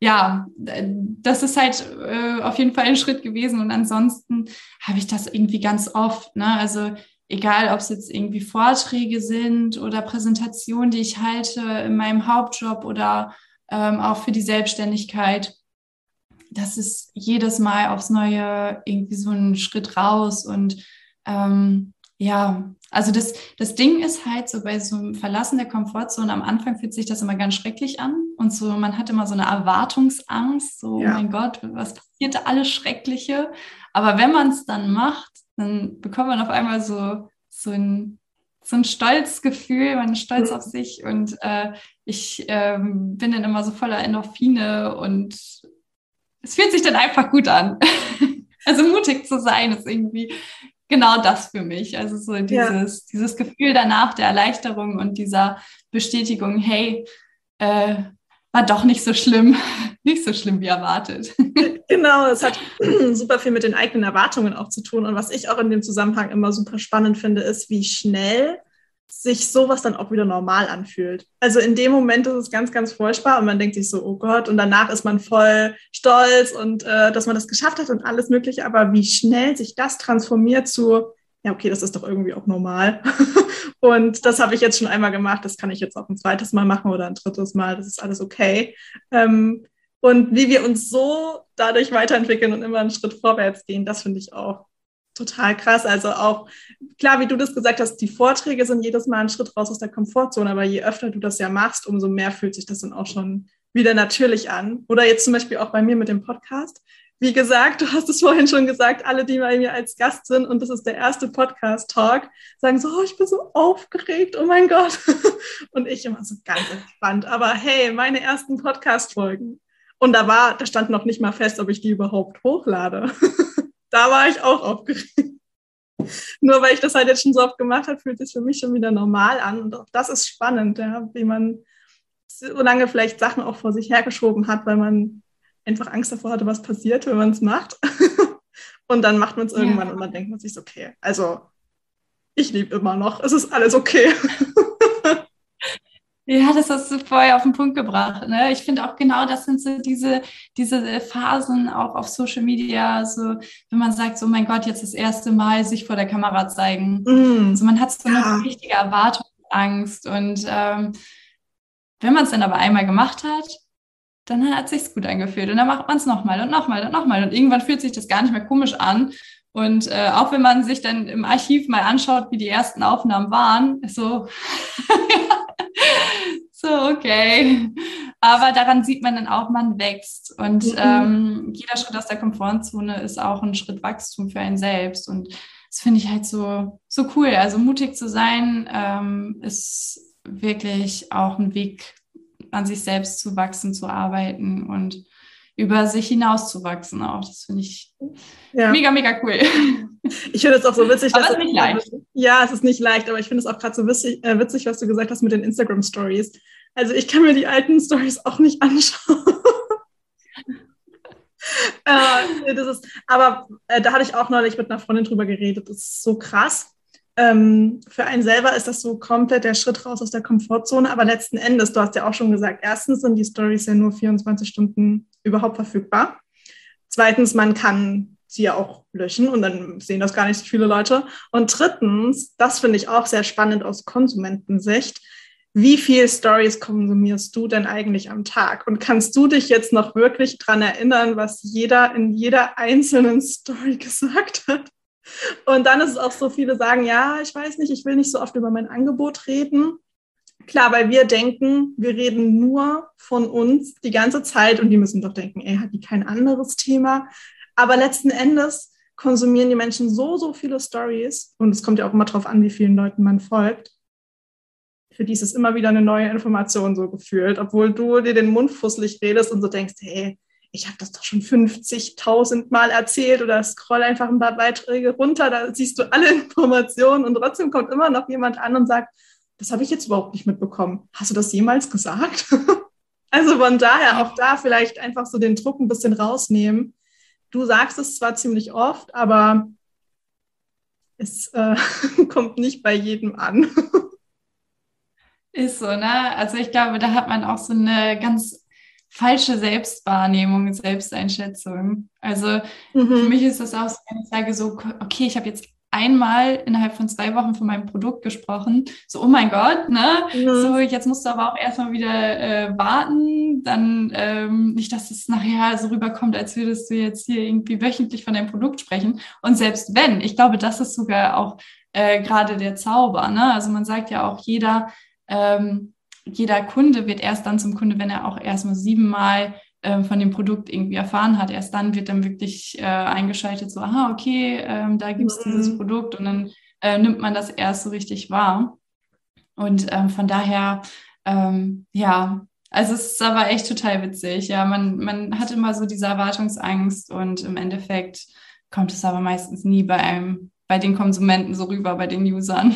ja, das ist halt äh, auf jeden Fall ein Schritt gewesen. Und ansonsten habe ich das irgendwie ganz oft. Ne? Also egal, ob es jetzt irgendwie Vorträge sind oder Präsentationen, die ich halte in meinem Hauptjob oder ähm, auch für die Selbstständigkeit das ist jedes Mal aufs Neue irgendwie so ein Schritt raus. Und ähm, ja, also das, das Ding ist halt so bei so einem Verlassen der Komfortzone, am Anfang fühlt sich das immer ganz schrecklich an. Und so, man hat immer so eine Erwartungsangst, so, ja. oh mein Gott, was passiert da alles Schreckliche? Aber wenn man es dann macht, dann bekommt man auf einmal so, so ein so ein Stolzgefühl, man ist stolz auf sich und äh, ich ähm, bin dann immer so voller Endorphine und es fühlt sich dann einfach gut an. (laughs) also mutig zu sein ist irgendwie genau das für mich. Also so dieses, ja. dieses Gefühl danach der Erleichterung und dieser Bestätigung, hey, äh, war doch nicht so schlimm, (laughs) nicht so schlimm wie erwartet. (laughs) Genau, es hat (clears throat) super viel mit den eigenen Erwartungen auch zu tun. Und was ich auch in dem Zusammenhang immer super spannend finde, ist, wie schnell sich sowas dann auch wieder normal anfühlt. Also in dem Moment ist es ganz, ganz furchtbar und man denkt sich so, oh Gott, und danach ist man voll stolz und äh, dass man das geschafft hat und alles Mögliche. Aber wie schnell sich das transformiert zu, ja, okay, das ist doch irgendwie auch normal. (laughs) und das habe ich jetzt schon einmal gemacht, das kann ich jetzt auch ein zweites Mal machen oder ein drittes Mal, das ist alles okay. Ähm, und wie wir uns so dadurch weiterentwickeln und immer einen Schritt vorwärts gehen, das finde ich auch total krass. Also auch, klar, wie du das gesagt hast, die Vorträge sind jedes Mal ein Schritt raus aus der Komfortzone, aber je öfter du das ja machst, umso mehr fühlt sich das dann auch schon wieder natürlich an. Oder jetzt zum Beispiel auch bei mir mit dem Podcast. Wie gesagt, du hast es vorhin schon gesagt, alle, die bei mir als Gast sind und das ist der erste Podcast-Talk, sagen so, oh, ich bin so aufgeregt, oh mein Gott. (laughs) Und ich immer so ganz entspannt. Aber hey, meine ersten Podcast-Folgen. Und da war, da stand noch nicht mal fest, ob ich die überhaupt hochlade. (laughs) da war ich auch aufgeregt. (laughs) Nur weil ich das halt jetzt schon so oft gemacht habe, fühlt es für mich schon wieder normal an. Und auch das ist spannend, ja, wie man so lange vielleicht Sachen auch vor sich hergeschoben hat, weil man einfach Angst davor hatte, was passiert, wenn man es macht. (laughs) und dann macht man es irgendwann ja. und dann denkt man sich okay, also ich liebe immer noch, es ist alles okay. (laughs) Ja, das hast du vorher auf den Punkt gebracht. Ne? Ich finde auch genau, das sind so diese, diese Phasen auch auf Social Media, so wenn man sagt, so mein Gott, jetzt das erste Mal sich vor der Kamera zeigen. Mm. So man hat so eine ja. richtige Erwartungsangst und ähm, wenn man es dann aber einmal gemacht hat, dann hat es sich gut angefühlt und dann macht man es nochmal und nochmal und nochmal und irgendwann fühlt sich das gar nicht mehr komisch an und äh, auch wenn man sich dann im Archiv mal anschaut, wie die ersten Aufnahmen waren, so, (laughs) so, okay. Aber daran sieht man dann auch, man wächst. Und mhm. ähm, jeder Schritt aus der Komfortzone ist auch ein Schritt Wachstum für einen selbst. Und das finde ich halt so, so cool. Also mutig zu sein ähm, ist wirklich auch ein Weg, an sich selbst zu wachsen, zu arbeiten und über sich hinauszuwachsen auch. Das finde ich ja. mega, mega cool. Ich finde es auch so witzig. Aber dass es ist nicht leicht. Ja, es ist nicht leicht, aber ich finde es auch gerade so witzig, äh, witzig, was du gesagt hast mit den Instagram-Stories. Also ich kann mir die alten Stories auch nicht anschauen. (laughs) äh, das ist, aber äh, da hatte ich auch neulich mit einer Freundin drüber geredet. Das ist so krass. Ähm, für einen selber ist das so komplett der Schritt raus aus der Komfortzone. Aber letzten Endes, du hast ja auch schon gesagt, erstens sind die Stories ja nur 24 Stunden überhaupt verfügbar. Zweitens, man kann sie ja auch löschen und dann sehen das gar nicht so viele Leute. Und drittens, das finde ich auch sehr spannend aus Konsumentensicht, wie viel Stories konsumierst du denn eigentlich am Tag? Und kannst du dich jetzt noch wirklich dran erinnern, was jeder in jeder einzelnen Story (laughs) gesagt hat? Und dann ist es auch so, viele sagen, ja, ich weiß nicht, ich will nicht so oft über mein Angebot reden. Klar, weil wir denken, wir reden nur von uns die ganze Zeit und die müssen doch denken, ey, hat die kein anderes Thema? Aber letzten Endes konsumieren die Menschen so, so viele Stories und es kommt ja auch immer darauf an, wie vielen Leuten man folgt. Für die ist es immer wieder eine neue Information so gefühlt, obwohl du dir den Mund fusselig redest und so denkst, hey, ich habe das doch schon 50.000 Mal erzählt oder scroll einfach ein paar Beiträge runter, da siehst du alle (laughs) Informationen und trotzdem kommt immer noch jemand an und sagt, das habe ich jetzt überhaupt nicht mitbekommen. Hast du das jemals gesagt? (laughs) also von daher auch da vielleicht einfach so den Druck ein bisschen rausnehmen. Du sagst es zwar ziemlich oft, aber es äh, (laughs) kommt nicht bei jedem an. Ist so, ne? Also ich glaube, da hat man auch so eine ganz falsche Selbstwahrnehmung, Selbsteinschätzung. Also mhm. für mich ist das auch so, wenn ich sage so, okay, ich habe jetzt einmal innerhalb von zwei Wochen von meinem Produkt gesprochen. So, oh mein Gott, ne? Mhm. So, jetzt musst du aber auch erstmal wieder äh, warten. Dann ähm, nicht, dass es nachher so rüberkommt, als würdest du jetzt hier irgendwie wöchentlich von deinem Produkt sprechen. Und selbst wenn, ich glaube, das ist sogar auch äh, gerade der Zauber. Ne? Also man sagt ja auch, jeder, ähm, jeder Kunde wird erst dann zum Kunde, wenn er auch erstmal siebenmal ähm, von dem Produkt irgendwie erfahren hat. Erst dann wird dann wirklich äh, eingeschaltet, so, aha, okay, ähm, da gibt es mhm. dieses Produkt und dann äh, nimmt man das erst so richtig wahr. Und ähm, von daher, ähm, ja, also es ist aber echt total witzig. Ja, man, man hat immer so diese Erwartungsangst und im Endeffekt kommt es aber meistens nie bei einem, bei den Konsumenten so rüber, bei den Usern.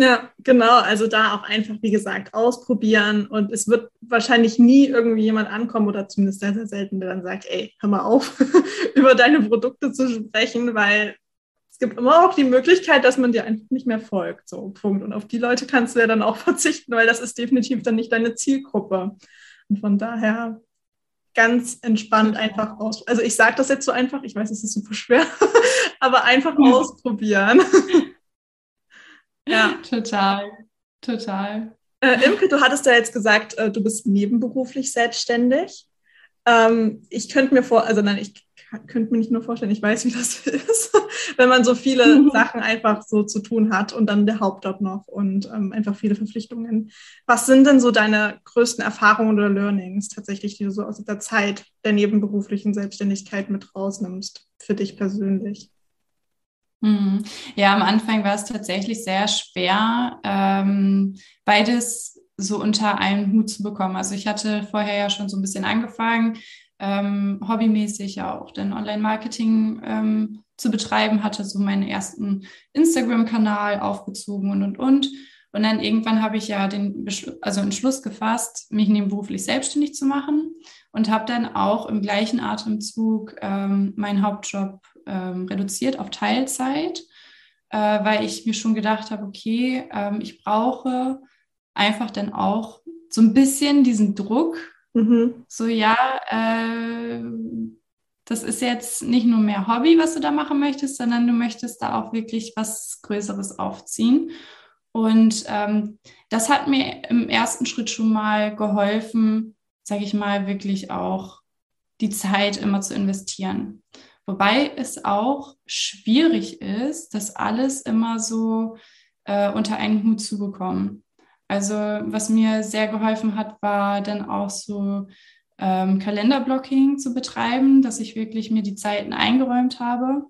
Ja, genau. Also da auch einfach, wie gesagt, ausprobieren. Und es wird wahrscheinlich nie irgendwie jemand ankommen oder zumindest sehr, sehr selten, der dann sagt, ey, hör mal auf, (laughs) über deine Produkte zu sprechen, weil es gibt immer auch die Möglichkeit, dass man dir einfach nicht mehr folgt. So, Punkt. Und auf die Leute kannst du ja dann auch (laughs) verzichten, weil das ist definitiv dann nicht deine Zielgruppe. Und von daher ganz entspannt einfach aus. Also ich sage das jetzt so einfach, ich weiß, es ist super schwer, (laughs) aber einfach ausprobieren. Ja, total, total. Äh, Imke, du hattest ja jetzt gesagt, äh, du bist nebenberuflich selbstständig. Ähm, ich könnte mir vor, also nein, ich könnte mir nicht nur vorstellen, ich weiß, wie das (laughs) ist, wenn man so viele. (laughs) Sachen einfach so zu tun hat und dann der Hauptjob noch und ähm, einfach viele Verpflichtungen. Was sind denn so deine größten Erfahrungen oder Learnings tatsächlich, die du so aus der Zeit der nebenberuflichen Selbstständigkeit mit rausnimmst für dich persönlich? Mhm. Ja, am Anfang war es tatsächlich sehr schwer, ähm, beides so unter einen Hut zu bekommen. Also ich hatte vorher ja schon so ein bisschen angefangen, ähm, hobbymäßig auch den Online-Marketing ähm, zu betreiben, hatte so meinen ersten Instagram-Kanal aufgezogen und und und. Und dann irgendwann habe ich ja den also Entschluss gefasst, mich nebenberuflich selbstständig zu machen und habe dann auch im gleichen Atemzug ähm, meinen Hauptjob ähm, reduziert auf Teilzeit, äh, weil ich mir schon gedacht habe, okay, ähm, ich brauche einfach dann auch so ein bisschen diesen Druck, Mhm. So, ja, äh, das ist jetzt nicht nur mehr Hobby, was du da machen möchtest, sondern du möchtest da auch wirklich was Größeres aufziehen. Und ähm, das hat mir im ersten Schritt schon mal geholfen, sage ich mal, wirklich auch die Zeit immer zu investieren. Wobei es auch schwierig ist, das alles immer so äh, unter einen Hut zu bekommen. Also was mir sehr geholfen hat, war dann auch so ähm, Kalenderblocking zu betreiben, dass ich wirklich mir die Zeiten eingeräumt habe,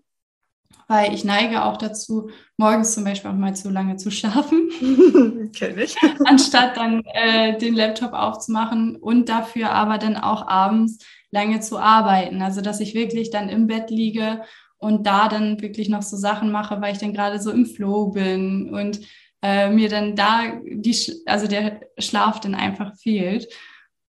weil ich neige auch dazu, morgens zum Beispiel auch mal zu lange zu schlafen. (laughs) Kenne ich. Anstatt dann äh, den Laptop aufzumachen und dafür aber dann auch abends lange zu arbeiten. Also dass ich wirklich dann im Bett liege und da dann wirklich noch so Sachen mache, weil ich dann gerade so im Flow bin und äh, mir dann da die, also der Schlaf dann einfach fehlt.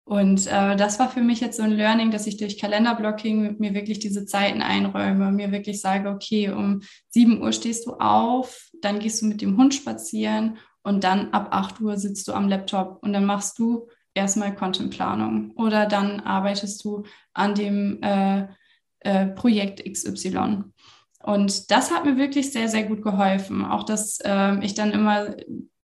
Und äh, das war für mich jetzt so ein Learning, dass ich durch Kalenderblocking mir wirklich diese Zeiten einräume, mir wirklich sage, okay, um 7 Uhr stehst du auf, dann gehst du mit dem Hund spazieren und dann ab 8 Uhr sitzt du am Laptop und dann machst du erstmal Contentplanung oder dann arbeitest du an dem äh, äh, Projekt XY. Und das hat mir wirklich sehr, sehr gut geholfen. Auch, dass äh, ich dann immer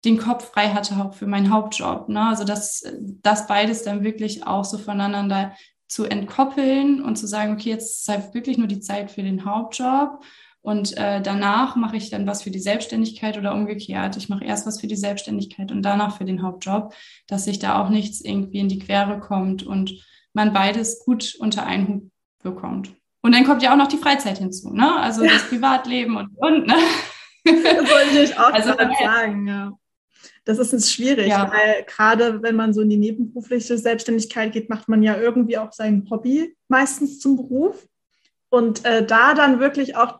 den Kopf frei hatte auch für meinen Hauptjob. Ne? Also, dass das beides dann wirklich auch so voneinander zu entkoppeln und zu sagen, okay, jetzt ist halt wirklich nur die Zeit für den Hauptjob und äh, danach mache ich dann was für die Selbstständigkeit oder umgekehrt. Ich mache erst was für die Selbstständigkeit und danach für den Hauptjob, dass sich da auch nichts irgendwie in die Quere kommt und man beides gut unter einen Hut bekommt. Und dann kommt ja auch noch die Freizeit hinzu, ne? Also ja. das (laughs) Privatleben und und, ne? Das wollte ich auch also, gerade sagen, ja. Das ist jetzt schwierig, ja. weil gerade wenn man so in die nebenberufliche Selbstständigkeit geht, macht man ja irgendwie auch sein Hobby meistens zum Beruf. Und äh, da dann wirklich auch,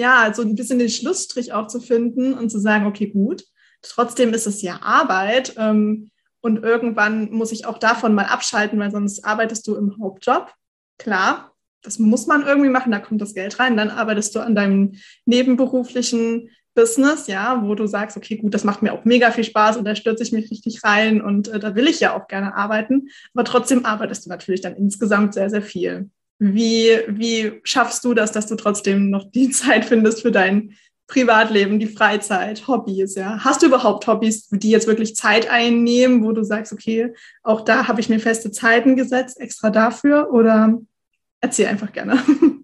ja, so ein bisschen den Schlussstrich auch zu finden und zu sagen, okay, gut, trotzdem ist es ja Arbeit. Ähm, und irgendwann muss ich auch davon mal abschalten, weil sonst arbeitest du im Hauptjob. Klar, das muss man irgendwie machen, da kommt das Geld rein, dann arbeitest du an deinem nebenberuflichen Business, ja, wo du sagst, okay, gut, das macht mir auch mega viel Spaß und da stürze ich mich richtig rein und äh, da will ich ja auch gerne arbeiten, aber trotzdem arbeitest du natürlich dann insgesamt sehr, sehr viel. Wie, wie schaffst du das, dass du trotzdem noch die (laughs) Zeit findest für dein Privatleben, die Freizeit, Hobbys, ja? Hast du überhaupt Hobbys, die jetzt wirklich Zeit einnehmen, wo du sagst, okay, auch da habe ich mir feste Zeiten gesetzt, extra dafür oder erzähl einfach gerne. (laughs)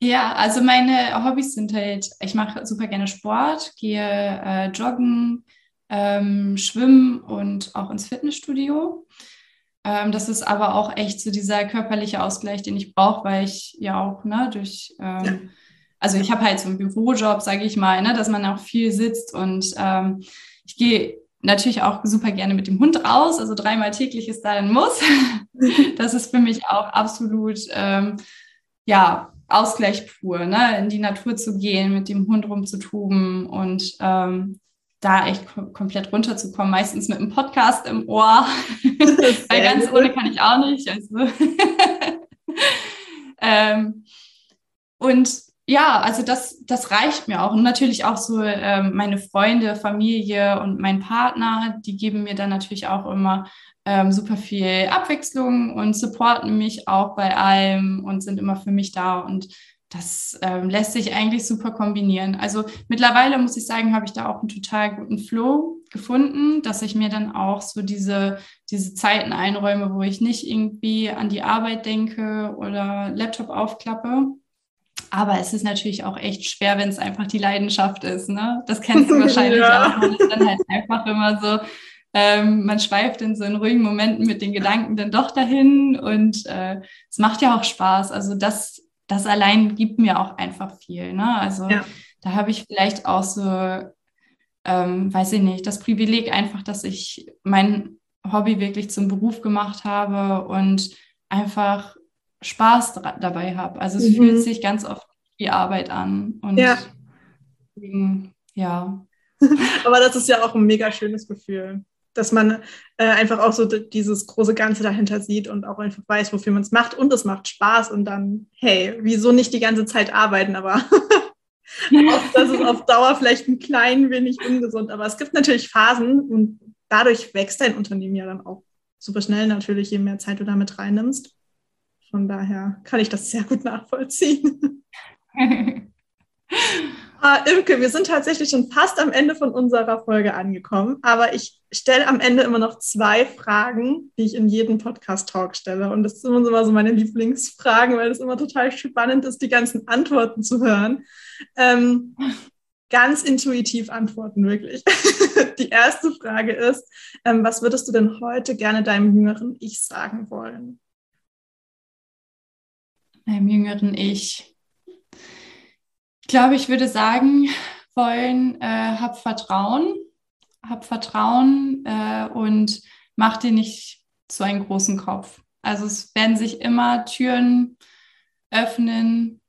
Ja, also meine Hobbys sind halt, ich mache super gerne Sport, gehe äh, joggen, ähm, schwimmen und auch ins Fitnessstudio. Ähm, das ist aber auch echt so dieser körperliche Ausgleich, den ich brauche, weil ich ja auch ne, durch, ähm, ja. also ich habe halt so einen Bürojob, sage ich mal, ne, dass man auch viel sitzt und ähm, ich gehe natürlich auch super gerne mit dem Hund raus. Also dreimal täglich ist da ein Muss. (laughs) das ist für mich auch absolut, ähm, ja, Ausgleich pur, ne? in die Natur zu gehen, mit dem Hund rumzutuben und ähm, da echt kom komplett runterzukommen, meistens mit einem Podcast im Ohr, (laughs) weil ganz ohne kann ich auch nicht. Also (laughs) ähm, und ja, also das, das reicht mir auch. Und natürlich auch so ähm, meine Freunde, Familie und mein Partner, die geben mir dann natürlich auch immer ähm, super viel Abwechslung und supporten mich auch bei allem und sind immer für mich da. Und das ähm, lässt sich eigentlich super kombinieren. Also mittlerweile muss ich sagen, habe ich da auch einen total guten Flow gefunden, dass ich mir dann auch so diese, diese Zeiten einräume, wo ich nicht irgendwie an die Arbeit denke oder Laptop aufklappe. Aber es ist natürlich auch echt schwer, wenn es einfach die Leidenschaft ist. Ne? Das kennst du (laughs) wahrscheinlich ja. auch. Man ist dann halt einfach immer so, ähm, man schweift in so in ruhigen Momenten mit den Gedanken dann doch dahin und äh, es macht ja auch Spaß. Also das das allein gibt mir auch einfach viel. Ne? Also ja. da habe ich vielleicht auch so, ähm, weiß ich nicht, das Privileg einfach, dass ich mein Hobby wirklich zum Beruf gemacht habe und einfach Spaß dabei habe. Also es mhm. fühlt sich ganz oft wie Arbeit an. Und ja. Deswegen, ja. (laughs) Aber das ist ja auch ein mega schönes Gefühl dass man äh, einfach auch so dieses große Ganze dahinter sieht und auch einfach weiß, wofür man es macht und es macht Spaß und dann, hey, wieso nicht die ganze Zeit arbeiten, aber (laughs) auch das ist auf Dauer vielleicht ein klein wenig ungesund, aber es gibt natürlich Phasen und dadurch wächst dein Unternehmen ja dann auch super schnell natürlich, je mehr Zeit du damit reinnimmst. Von daher kann ich das sehr gut nachvollziehen. (laughs) Ah, Imke, wir sind tatsächlich schon fast am Ende von unserer Folge angekommen, aber ich stelle am Ende immer noch zwei Fragen, die ich in jedem Podcast-Talk stelle. Und das sind immer so meine Lieblingsfragen, weil es immer total spannend ist, die ganzen Antworten zu hören. Ähm, ganz intuitiv antworten, wirklich. (laughs) die erste Frage ist, ähm, was würdest du denn heute gerne deinem jüngeren Ich sagen wollen? Meinem jüngeren Ich ich glaube, ich würde sagen wollen, äh, hab Vertrauen, hab Vertrauen äh, und mach dir nicht so einen großen Kopf. Also es werden sich immer Türen öffnen,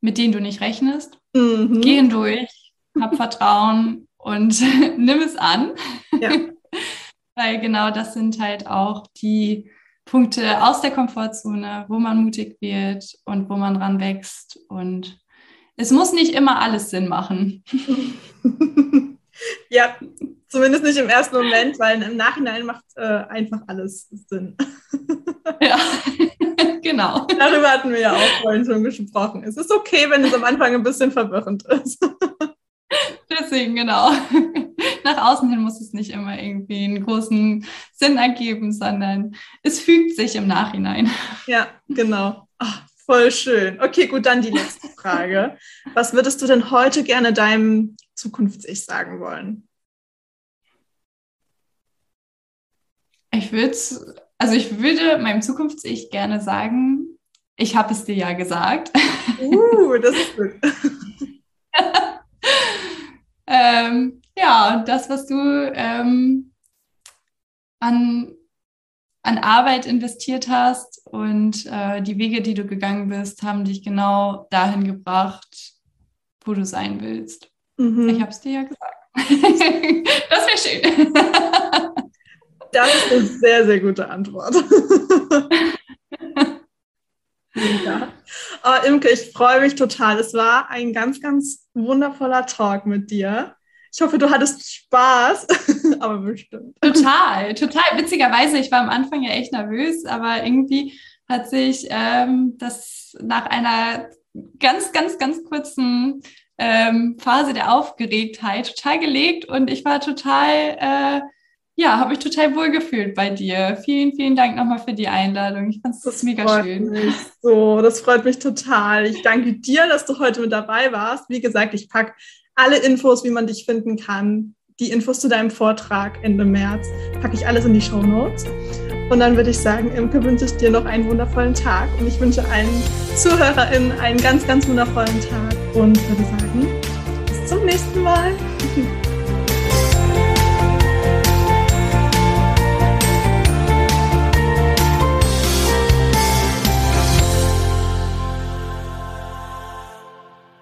mit denen du nicht rechnest. Mhm. Geh hindurch, hab Vertrauen (laughs) und (laughs) nimm es an. Ja. (laughs) Weil genau das sind halt auch die Punkte aus der Komfortzone, wo man mutig wird und wo man ranwächst und es muss nicht immer alles Sinn machen. (laughs) ja, zumindest nicht im ersten Moment, weil im Nachhinein macht äh, einfach alles Sinn. (laughs) ja, (laughs) genau. Darüber hatten wir ja auch vorhin schon gesprochen. Es ist okay, wenn es am Anfang ein bisschen verwirrend ist. Deswegen, genau. Nach außen hin muss es nicht immer irgendwie einen großen Sinn ergeben, sondern es fügt sich im Nachhinein. Ja, genau. Ach, Voll schön. Okay, gut, dann die letzte Frage. (laughs) Was würdest du denn heute gerne deinem Zukunfts-Ich sagen wollen? Ich würde, also ich würde meinem Zukunfts-Ich gerne sagen, ich habe es dir ja gesagt. Uh, (laughs) das ist gut. (laughs) ähm, ja, das, was du ähm, an an Arbeit investiert hast und äh, die Wege, die du gegangen bist, haben dich genau dahin gebracht, wo du sein willst. Mhm. Ich habe es dir ja gesagt. (laughs) das wäre schön. (laughs) das ist eine sehr, sehr gute Antwort. ja. Oh, Imke, ich freue mich total. Es war ein ganz, ganz wundervoller Talk mit dir. Ich hoffe, du hattest Spaß, aber bestimmt. Total, total. Witzigerweise, ich war am Anfang ja echt nervös, aber irgendwie hat sich ähm, das nach einer ganz, ganz, ganz kurzen ähm, Phase der Aufgeregtheit total gelegt und ich war total, äh, ja, habe mich total wohl gefühlt bei dir. Vielen, vielen Dank nochmal für die Einladung. Ich fand es mega schön. Mich so, das freut mich total. Ich danke dir, dass du heute mit dabei warst. Wie gesagt, ich packe alle Infos, wie man dich finden kann, die Infos zu deinem Vortrag Ende März, packe ich alles in die Show Notes. Und dann würde ich sagen, Imke, wünsche ich dir noch einen wundervollen Tag und ich wünsche allen ZuhörerInnen einen ganz, ganz wundervollen Tag und würde sagen, bis zum nächsten Mal.